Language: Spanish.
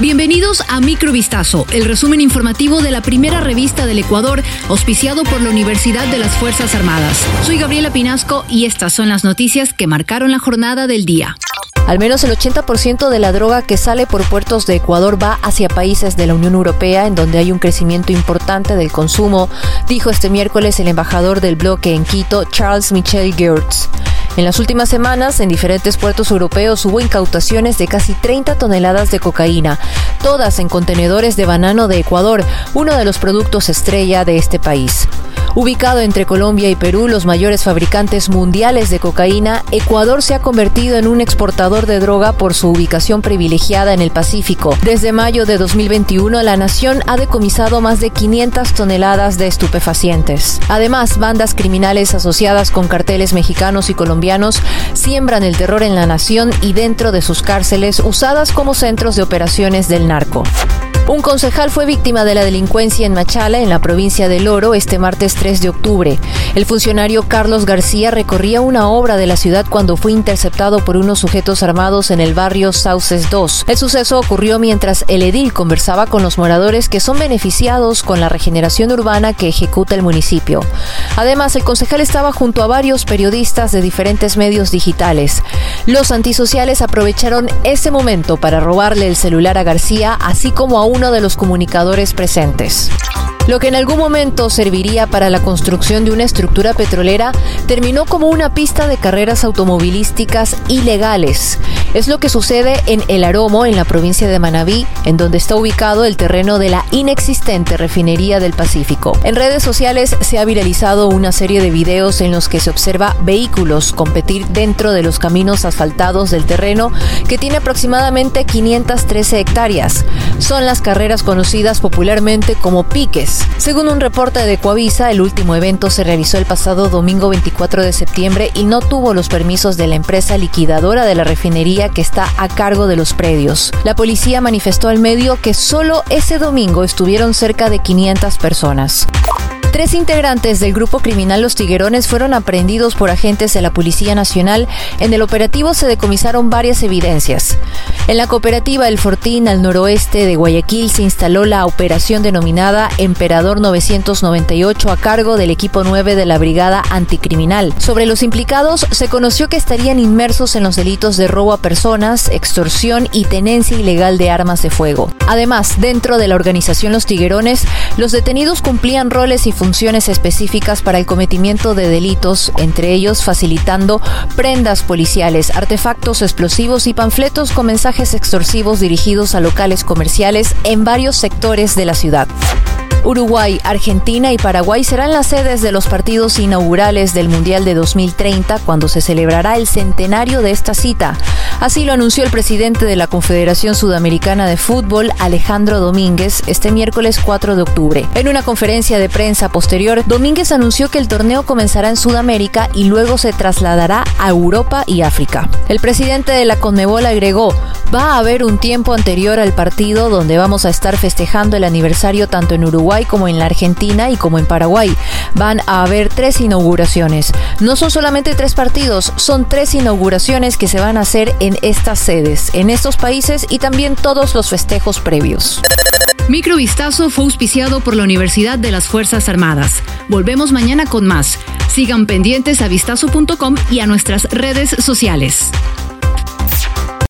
Bienvenidos a Microvistazo, el resumen informativo de la primera revista del Ecuador, auspiciado por la Universidad de las Fuerzas Armadas. Soy Gabriela Pinasco y estas son las noticias que marcaron la jornada del día. Al menos el 80% de la droga que sale por puertos de Ecuador va hacia países de la Unión Europea, en donde hay un crecimiento importante del consumo, dijo este miércoles el embajador del bloque en Quito, Charles Michel Geertz. En las últimas semanas, en diferentes puertos europeos hubo incautaciones de casi 30 toneladas de cocaína, todas en contenedores de banano de Ecuador, uno de los productos estrella de este país. Ubicado entre Colombia y Perú, los mayores fabricantes mundiales de cocaína, Ecuador se ha convertido en un exportador de droga por su ubicación privilegiada en el Pacífico. Desde mayo de 2021, la nación ha decomisado más de 500 toneladas de estupefacientes. Además, bandas criminales asociadas con carteles mexicanos y colombianos siembran el terror en la nación y dentro de sus cárceles usadas como centros de operaciones del narco. Un concejal fue víctima de la delincuencia en Machala, en la provincia de Loro, este martes 3 de octubre. El funcionario Carlos García recorría una obra de la ciudad cuando fue interceptado por unos sujetos armados en el barrio Sauces 2. El suceso ocurrió mientras el edil conversaba con los moradores que son beneficiados con la regeneración urbana que ejecuta el municipio. Además, el concejal estaba junto a varios periodistas de diferentes medios digitales. Los antisociales aprovecharon ese momento para robarle el celular a García, así como a uno de los comunicadores presentes. Lo que en algún momento serviría para la construcción de una estructura petrolera terminó como una pista de carreras automovilísticas ilegales. Es lo que sucede en El Aromo, en la provincia de Manabí, en donde está ubicado el terreno de la inexistente refinería del Pacífico. En redes sociales se ha viralizado una serie de videos en los que se observa vehículos competir dentro de los caminos asfaltados del terreno que tiene aproximadamente 513 hectáreas. Son las carreras conocidas popularmente como piques según un reporte de Coavisa, el último evento se realizó el pasado domingo 24 de septiembre y no tuvo los permisos de la empresa liquidadora de la refinería que está a cargo de los predios. La policía manifestó al medio que solo ese domingo estuvieron cerca de 500 personas. Tres integrantes del grupo criminal Los Tiguerones fueron aprehendidos por agentes de la Policía Nacional. En el operativo se decomisaron varias evidencias. En la cooperativa El Fortín, al noroeste de Guayaquil, se instaló la operación denominada Emperador 998 a cargo del equipo 9 de la Brigada Anticriminal. Sobre los implicados, se conoció que estarían inmersos en los delitos de robo a personas, extorsión y tenencia ilegal de armas de fuego. Además, dentro de la organización Los Tiguerones, los detenidos cumplían roles y funciones específicas para el cometimiento de delitos, entre ellos facilitando prendas policiales, artefactos explosivos y panfletos con mensajes extorsivos dirigidos a locales comerciales en varios sectores de la ciudad. Uruguay, Argentina y Paraguay serán las sedes de los partidos inaugurales del Mundial de 2030 cuando se celebrará el centenario de esta cita. Así lo anunció el presidente de la Confederación Sudamericana de Fútbol, Alejandro Domínguez, este miércoles 4 de octubre. En una conferencia de prensa posterior, Domínguez anunció que el torneo comenzará en Sudamérica y luego se trasladará a Europa y África. El presidente de la Conmebol agregó, va a haber un tiempo anterior al partido donde vamos a estar festejando el aniversario tanto en Uruguay como en la Argentina y como en Paraguay. Van a haber tres inauguraciones. No son solamente tres partidos, son tres inauguraciones que se van a hacer en estas sedes, en estos países y también todos los festejos previos. Microvistazo fue auspiciado por la Universidad de las Fuerzas Armadas. Volvemos mañana con más. Sigan pendientes a vistazo.com y a nuestras redes sociales.